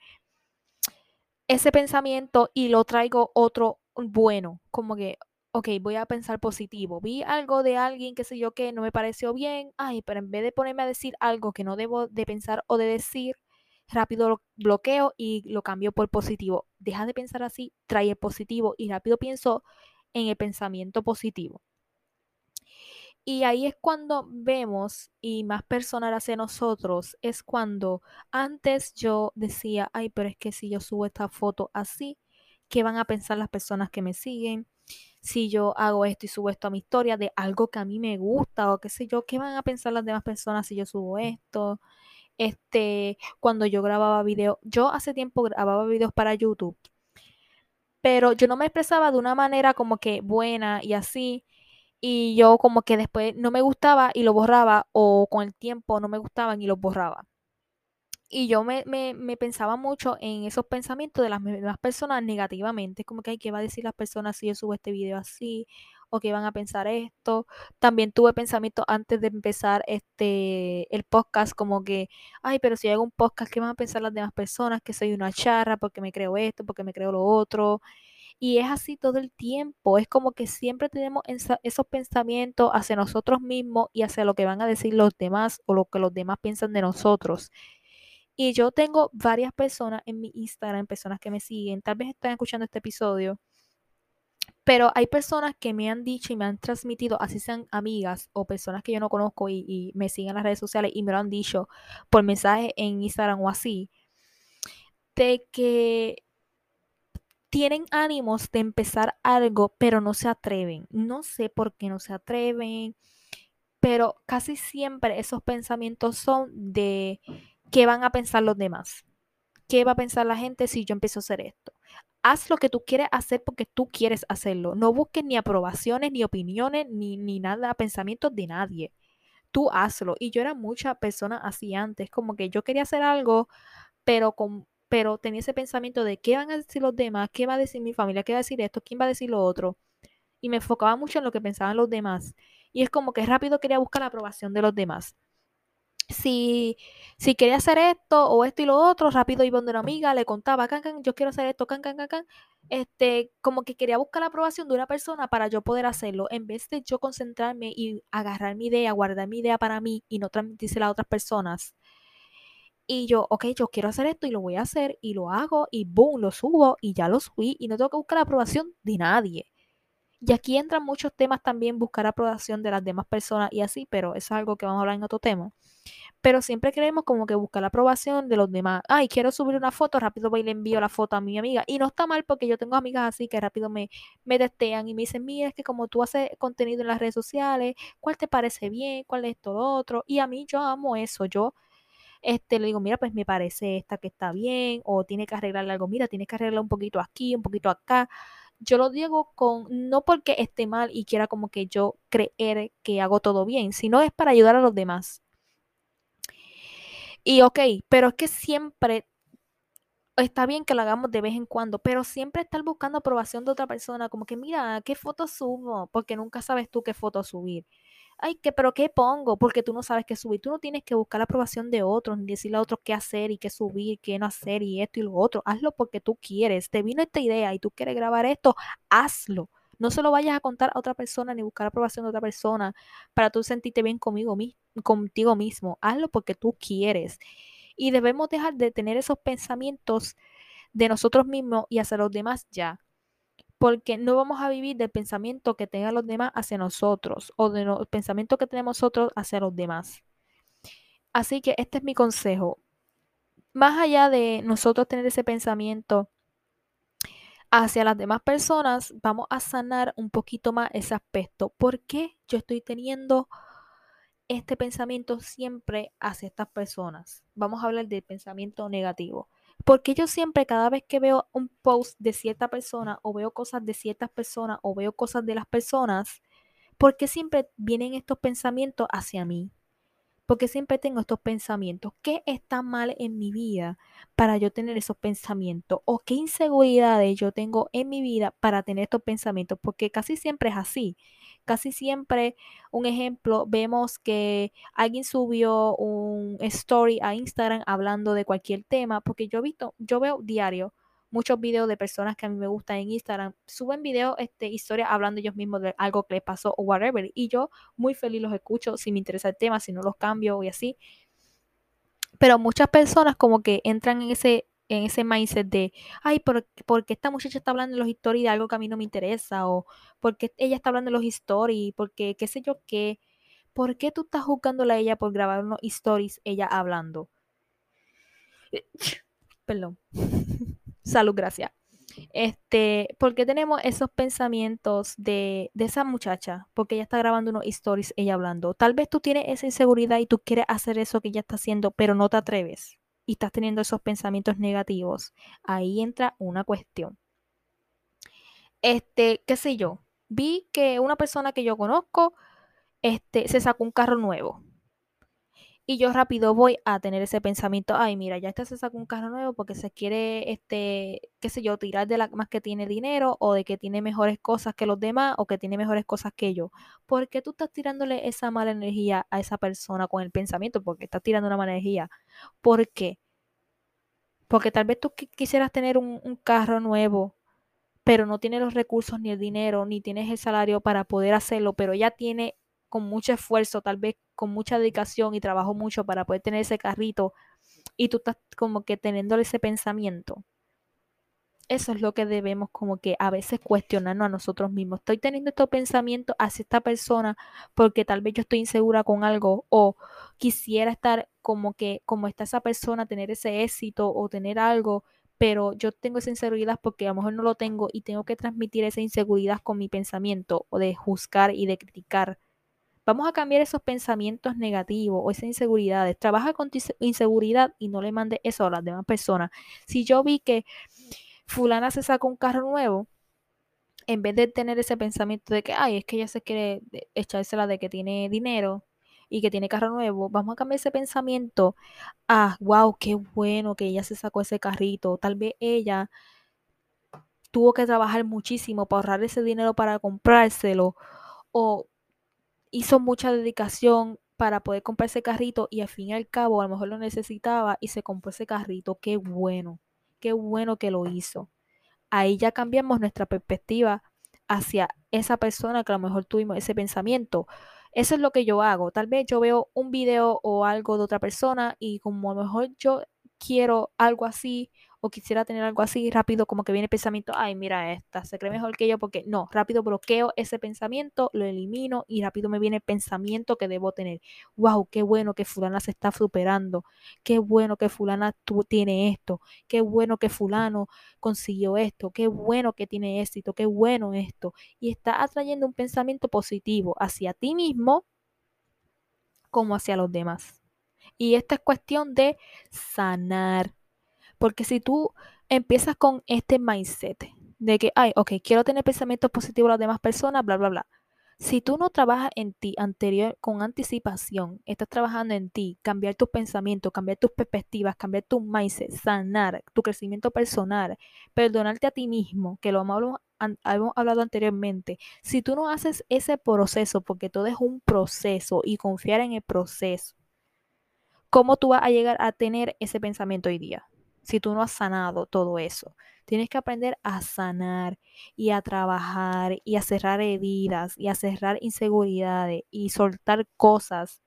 [SPEAKER 1] ese pensamiento y lo traigo otro bueno, como que ok, voy a pensar positivo. Vi algo de alguien, qué sé yo, que no me pareció bien. Ay, pero en vez de ponerme a decir algo que no debo de pensar o de decir, rápido lo bloqueo y lo cambio por positivo. Deja de pensar así, trae el positivo y rápido pienso en el pensamiento positivo. Y ahí es cuando vemos, y más personal hacia nosotros, es cuando antes yo decía, ay, pero es que si yo subo esta foto así, ¿qué van a pensar las personas que me siguen? Si yo hago esto y subo esto a mi historia de algo que a mí me gusta o qué sé yo, qué van a pensar las demás personas si yo subo esto. Este, cuando yo grababa videos, yo hace tiempo grababa videos para YouTube, pero yo no me expresaba de una manera como que buena y así, y yo como que después no me gustaba y lo borraba, o con el tiempo no me gustaban y los borraba y yo me, pensaba mucho en esos pensamientos de las mismas personas negativamente, como que, hay ¿qué va a decir las personas si yo subo este video así? ¿O qué van a pensar esto? También tuve pensamientos antes de empezar este, el podcast, como que, ay, pero si hago un podcast, ¿qué van a pensar las demás personas? Que soy una charra, porque me creo esto, porque me creo lo otro. Y es así todo el tiempo, es como que siempre tenemos esos pensamientos hacia nosotros mismos y hacia lo que van a decir los demás o lo que los demás piensan de nosotros. Y yo tengo varias personas en mi Instagram, personas que me siguen, tal vez están escuchando este episodio, pero hay personas que me han dicho y me han transmitido, así sean amigas o personas que yo no conozco y, me siguen en las redes sociales y me lo han dicho por mensaje en Instagram o así, de que tienen ánimos de empezar algo, pero no se atreven. No sé por qué no se atreven, pero casi siempre esos pensamientos son de ¿qué van a pensar los demás? ¿Qué va a pensar la gente si yo empiezo a hacer esto? Haz lo que tú quieres hacer porque tú quieres hacerlo. No busques ni aprobaciones, ni opiniones, ni, ni nada, pensamientos de nadie. Tú hazlo. Y yo era mucha persona así antes, como que yo quería hacer algo, pero con, pero tenía ese pensamiento de qué van a decir los demás, qué va a decir mi familia, qué va a decir esto, quién va a decir lo otro. Y me enfocaba mucho en lo que pensaban los demás. Y es como que rápido quería buscar la aprobación de los demás si, si quería hacer esto o esto y lo otro, rápido iba donde una amiga, le contaba, can, can, yo quiero hacer esto, can, can, can, can. Este, como que quería buscar la aprobación de una persona para yo poder hacerlo, en vez de yo concentrarme y agarrar mi idea, guardar mi idea para mí y no transmitírsela a otras personas. Y yo, ok, yo quiero hacer esto y lo voy a hacer y lo hago y boom, lo subo y ya lo subí y no tengo que buscar la aprobación de nadie. Y aquí entran muchos temas también, buscar aprobación de las demás personas y así, pero eso es algo que vamos a hablar en otro tema pero siempre queremos como que buscar la aprobación de los demás. Ay, quiero subir una foto, rápido voy y le envío la foto a mi amiga. Y no está mal porque yo tengo amigas así que rápido me, me testean y me dicen, mira, es que como tú haces contenido en las redes sociales, ¿cuál te parece bien? ¿Cuál es todo otro? Y a mí yo amo eso. Yo este, le digo, mira, pues me parece esta que está bien, o tiene que arreglarle algo, mira, tiene que arreglar un poquito aquí, un poquito acá. Yo lo digo con, no porque esté mal y quiera como que yo creer que hago todo bien, sino es para ayudar a los demás. Y ok, pero es que siempre está bien que lo hagamos de vez en cuando, pero siempre estar buscando aprobación de otra persona, como que mira, ¿qué foto subo? Porque nunca sabes tú qué foto subir. Ay, que, pero ¿qué pongo? Porque tú no sabes qué subir. Tú no tienes que buscar la aprobación de otros, ni decirle a otros qué hacer y qué subir, qué no hacer y esto y lo otro. Hazlo porque tú quieres. Te vino esta idea y tú quieres grabar esto, hazlo. No se lo vayas a contar a otra persona ni buscar aprobación de otra persona para tú sentirte bien conmigo, contigo mismo. Hazlo porque tú quieres. Y debemos dejar de tener esos pensamientos de nosotros mismos y hacia los demás ya. Porque no vamos a vivir del pensamiento que tengan los demás hacia nosotros o del pensamiento que tenemos nosotros hacia los demás. Así que este es mi consejo. Más allá de nosotros tener ese pensamiento hacia las demás personas, vamos a sanar un poquito más ese aspecto. ¿Por qué yo estoy teniendo este pensamiento siempre hacia estas personas? Vamos a hablar del pensamiento negativo. Porque yo siempre, cada vez que veo un post de cierta persona o veo cosas de ciertas personas o veo cosas de las personas, ¿por qué siempre vienen estos pensamientos hacia mí? Porque siempre tengo estos pensamientos. ¿Qué está mal en mi vida para yo tener esos pensamientos? ¿O qué inseguridades yo tengo en mi vida para tener estos pensamientos? Porque casi siempre es así. Casi siempre, un ejemplo, vemos que alguien subió un story a Instagram hablando de cualquier tema, porque yo he visto, yo veo diario muchos videos de personas que a mí me gustan en Instagram, suben videos, este, historias hablando ellos mismos de algo que les pasó o whatever. Y yo muy feliz los escucho si me interesa el tema, si no los cambio y así. Pero muchas personas como que entran en ese, en ese mindset de, ay, porque esta muchacha está hablando de los stories de algo que a mí no me interesa? O porque ella está hablando de los stories, porque qué sé yo qué. ¿Por qué tú estás juzgándola a ella por grabar unos stories ella hablando? *laughs* Perdón. *laughs* Salud, gracias. Este, ¿por qué tenemos esos pensamientos de, de, esa muchacha? Porque ella está grabando unos stories, ella hablando. Tal vez tú tienes esa inseguridad y tú quieres hacer eso que ella está haciendo, pero no te atreves y estás teniendo esos pensamientos negativos. Ahí entra una cuestión. Este, qué sé yo, vi que una persona que yo conozco, este, se sacó un carro nuevo. Y yo rápido voy a tener ese pensamiento, ay, mira, ya este se sacó un carro nuevo porque se quiere, este, qué sé yo, tirar de la más que tiene dinero o de que tiene mejores cosas que los demás o que tiene mejores cosas que yo. ¿Por qué tú estás tirándole esa mala energía a esa persona con el pensamiento? Porque estás tirando una mala energía. ¿Por qué? Porque tal vez tú quisieras tener un, un carro nuevo, pero no tienes los recursos ni el dinero, ni tienes el salario para poder hacerlo, pero ella tiene con mucho esfuerzo, tal vez con mucha dedicación y trabajo mucho para poder tener ese carrito y tú estás como que teniendo ese pensamiento. Eso es lo que debemos como que a veces cuestionarnos a nosotros mismos. Estoy teniendo estos pensamientos hacia esta persona porque tal vez yo estoy insegura con algo o quisiera estar como que como está esa persona, tener ese éxito o tener algo, pero yo tengo esa inseguridad porque a lo mejor no lo tengo y tengo que transmitir esa inseguridad con mi pensamiento o de juzgar y de criticar Vamos a cambiar esos pensamientos negativos o esas inseguridades. Trabaja con tu inseguridad y no le mande eso a las demás personas. Si yo vi que fulana se sacó un carro nuevo, en vez de tener ese pensamiento de que, ay, es que ella se quiere echársela de que tiene dinero y que tiene carro nuevo, vamos a cambiar ese pensamiento a, wow, qué bueno que ella se sacó ese carrito. Tal vez ella tuvo que trabajar muchísimo para ahorrar ese dinero para comprárselo o hizo mucha dedicación para poder comprar ese carrito y al fin y al cabo a lo mejor lo necesitaba y se compró ese carrito. Qué bueno, qué bueno que lo hizo. Ahí ya cambiamos nuestra perspectiva hacia esa persona que a lo mejor tuvimos ese pensamiento. Eso es lo que yo hago. Tal vez yo veo un video o algo de otra persona y como a lo mejor yo quiero algo así o quisiera tener algo así, rápido como que viene el pensamiento, ay, mira esta, se cree mejor que yo porque no, rápido bloqueo ese pensamiento, lo elimino y rápido me viene el pensamiento que debo tener. Wow, qué bueno que fulana se está superando, qué bueno que fulana tú, tiene esto, qué bueno que fulano consiguió esto, qué bueno que tiene éxito, qué bueno esto. Y está atrayendo un pensamiento positivo hacia ti mismo como hacia los demás. Y esta es cuestión de sanar porque si tú empiezas con este mindset de que, ay, ok, quiero tener pensamientos positivos a las demás personas, bla, bla, bla. Si tú no trabajas en ti anterior con anticipación, estás trabajando en ti, cambiar tus pensamientos, cambiar tus perspectivas, cambiar tu mindset, sanar tu crecimiento personal, perdonarte a ti mismo, que lo hemos hablado anteriormente. Si tú no haces ese proceso, porque todo es un proceso y confiar en el proceso, ¿cómo tú vas a llegar a tener ese pensamiento hoy día? Si tú no has sanado todo eso. Tienes que aprender a sanar y a trabajar y a cerrar heridas y a cerrar inseguridades y soltar cosas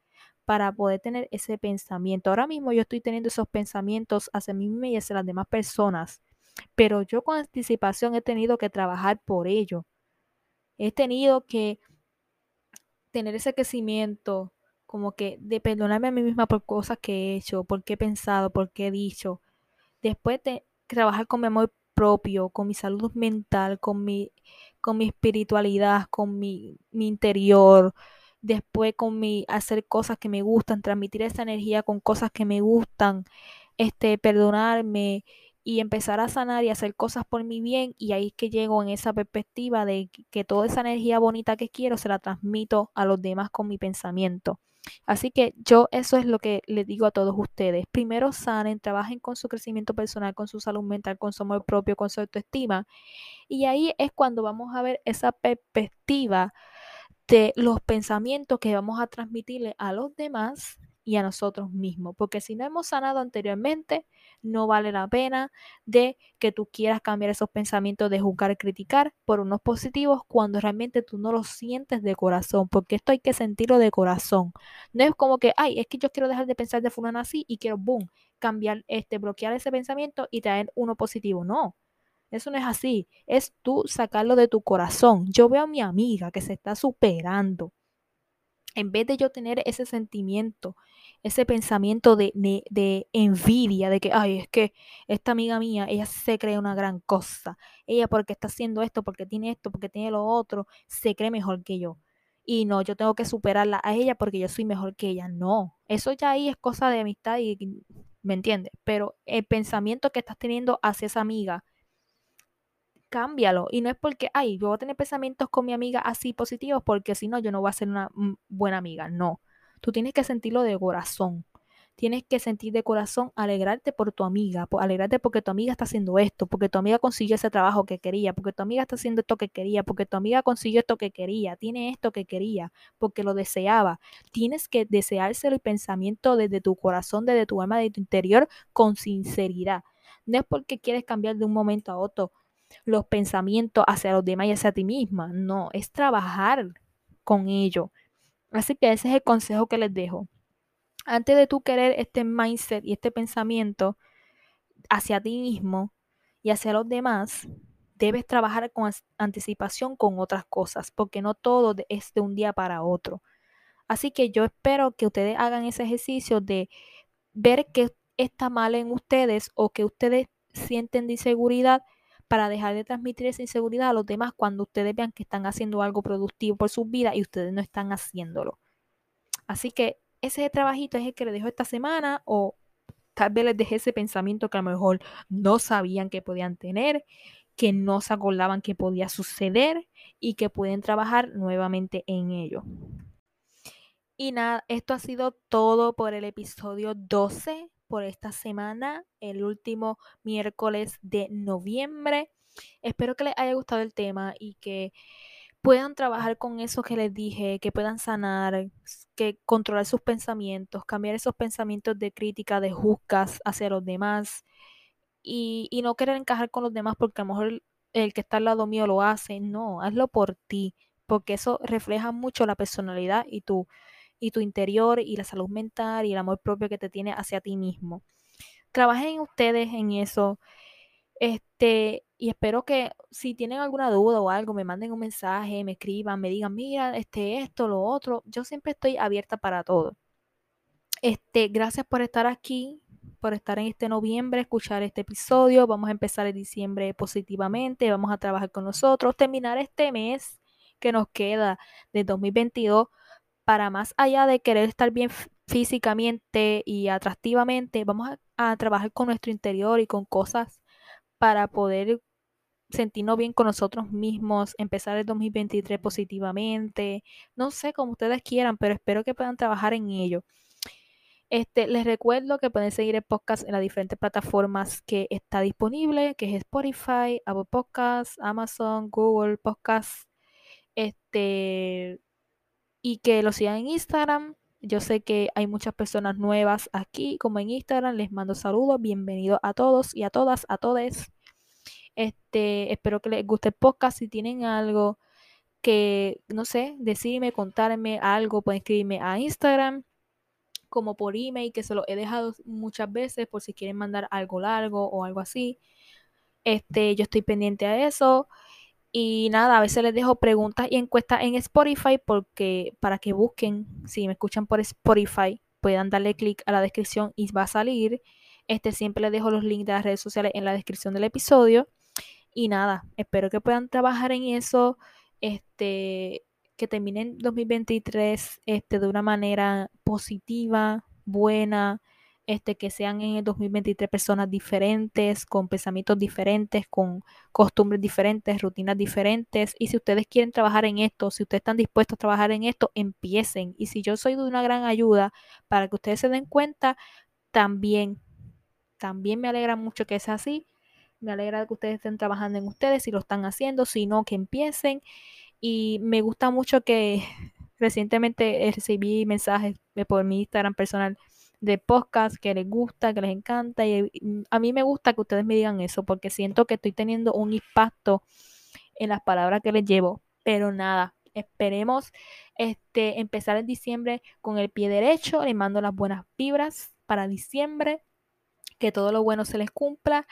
[SPEAKER 1] para poder tener ese pensamiento. Ahora mismo yo estoy teniendo esos pensamientos hacia mí misma y hacia las demás personas, pero yo con anticipación he tenido que trabajar por ello. He tenido que tener ese crecimiento, como que de perdonarme a mí misma por cosas que he hecho, por qué he pensado, por qué he dicho. Después de trabajar con mi amor propio, con mi salud mental, con mi, con mi espiritualidad, con mi, mi interior, después con mi hacer cosas que me gustan, transmitir esa energía con cosas que me gustan, este, perdonarme y empezar a sanar y hacer cosas por mi bien y ahí es que llego en esa perspectiva de que toda esa energía bonita que quiero se la transmito a los demás con mi pensamiento. Así que yo eso es lo que les digo a todos ustedes. Primero sanen, trabajen con su crecimiento personal, con su salud mental, con su amor propio, con su autoestima. Y ahí es cuando vamos a ver esa perspectiva de los pensamientos que vamos a transmitirle a los demás y a nosotros mismos. Porque si no hemos sanado anteriormente, no vale la pena de que tú quieras cambiar esos pensamientos de juzgar y criticar por unos positivos cuando realmente tú no los sientes de corazón. Porque esto hay que sentirlo de corazón. No es como que, ay, es que yo quiero dejar de pensar de fulano así y quiero, boom, cambiar, este, bloquear ese pensamiento y traer uno positivo. No. Eso no es así. Es tú sacarlo de tu corazón. Yo veo a mi amiga que se está superando. En vez de yo tener ese sentimiento, ese pensamiento de, de, envidia, de que, ay, es que esta amiga mía, ella se cree una gran cosa. Ella porque está haciendo esto, porque tiene esto, porque tiene lo otro, se cree mejor que yo. Y no, yo tengo que superarla a ella porque yo soy mejor que ella. No, eso ya ahí es cosa de amistad y, ¿me entiendes? Pero el pensamiento que estás teniendo hacia esa amiga, cámbialo. Y no es porque, ay, yo voy a tener pensamientos con mi amiga así positivos porque si no, yo no voy a ser una mm, buena amiga. No, tú tienes que sentirlo de corazón. Tienes que sentir de corazón alegrarte por tu amiga, alegrarte porque tu amiga está haciendo esto, porque tu amiga consiguió ese trabajo que quería, porque tu amiga está haciendo esto que quería, porque tu amiga consiguió esto que quería, tiene esto que quería, porque lo deseaba. Tienes que deseárselo y pensamiento desde tu corazón, desde tu alma, desde tu interior, con sinceridad. No es porque quieres cambiar de un momento a otro los pensamientos hacia los demás y hacia ti misma. No, es trabajar con ello. Así que ese es el consejo que les dejo. Antes de tú querer este mindset y este pensamiento hacia ti mismo y hacia los demás, debes trabajar con anticipación con otras cosas, porque no todo es de un día para otro. Así que yo espero que ustedes hagan ese ejercicio de ver qué está mal en ustedes o que ustedes sienten de inseguridad para dejar de transmitir esa inseguridad a los demás cuando ustedes vean que están haciendo algo productivo por sus vidas y ustedes no están haciéndolo. Así que ese trabajito es el que les dejo esta semana o tal vez les dejé ese pensamiento que a lo mejor no sabían que podían tener, que no se acordaban que podía suceder y que pueden trabajar nuevamente en ello. Y nada, esto ha sido todo por el episodio 12 por esta semana, el último miércoles de noviembre. Espero que les haya gustado el tema y que puedan trabajar con eso que les dije, que puedan sanar, que controlar sus pensamientos, cambiar esos pensamientos de crítica, de juzgas hacia los demás y, y no querer encajar con los demás porque a lo mejor el que está al lado mío lo hace. No, hazlo por ti, porque eso refleja mucho la personalidad y tu y tu interior y la salud mental y el amor propio que te tiene hacia ti mismo. Trabajen ustedes en eso. Este, y espero que si tienen alguna duda o algo, me manden un mensaje, me escriban, me digan, mira, este, esto, lo otro. Yo siempre estoy abierta para todo. Este, gracias por estar aquí, por estar en este noviembre, escuchar este episodio. Vamos a empezar el diciembre positivamente, vamos a trabajar con nosotros, terminar este mes que nos queda de 2022 para más allá de querer estar bien físicamente y atractivamente, vamos a, trabajar con nuestro interior y con cosas para poder sentirnos bien con nosotros mismos, empezar el 2023 positivamente, no sé, como ustedes quieran, pero espero que puedan trabajar en ello. Este, les recuerdo que pueden seguir el podcast en las diferentes plataformas que está disponible, que es Spotify, Apple Podcasts, Amazon, Google Podcasts, este, y que lo sigan en Instagram, Yo sé que hay muchas personas nuevas aquí, como en Instagram. Les mando saludos. Bienvenidos a todos y a todas, a todes. Este, espero que les guste el podcast. Si tienen algo que, no sé, decirme, contarme algo, pueden escribirme a Instagram como por email, que se lo he dejado muchas veces por si quieren mandar algo largo o algo así. Este, yo estoy pendiente a eso. Y nada, a veces les dejo preguntas y encuestas en Spotify porque para que busquen, si me escuchan por Spotify, puedan darle clic a la descripción y va a salir. Este siempre les dejo los links de las redes sociales en la descripción del episodio. Y nada, espero que puedan trabajar en eso. Este, que terminen 2023 este, de una manera positiva, buena, este, que sean en el 2023 personas diferentes, con pensamientos diferentes, con costumbres diferentes, rutinas diferentes. Y si ustedes quieren trabajar en esto, si ustedes están dispuestos a trabajar en esto, empiecen. Y si yo soy de una gran ayuda para que ustedes se den cuenta, también, también me alegra mucho que sea así. Me alegra que ustedes estén trabajando en ustedes, si lo están haciendo, si no, que empiecen. Y me gusta mucho que *laughs* recientemente recibí mensajes por mi Instagram personal de podcast que les gusta, que les encanta. Y a mí me gusta que ustedes me digan eso porque siento que estoy teniendo un impacto en las palabras que les llevo. Pero nada, esperemos este, empezar en diciembre con el pie derecho. Les mando las buenas vibras para diciembre que todo lo bueno se les cumpla.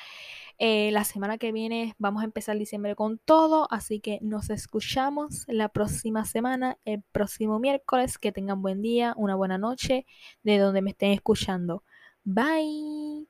[SPEAKER 1] Eh, la semana que viene vamos a empezar diciembre con todo, así que nos escuchamos la próxima semana, el próximo miércoles. Que tengan buen día, una buena noche, de donde me estén escuchando. Bye.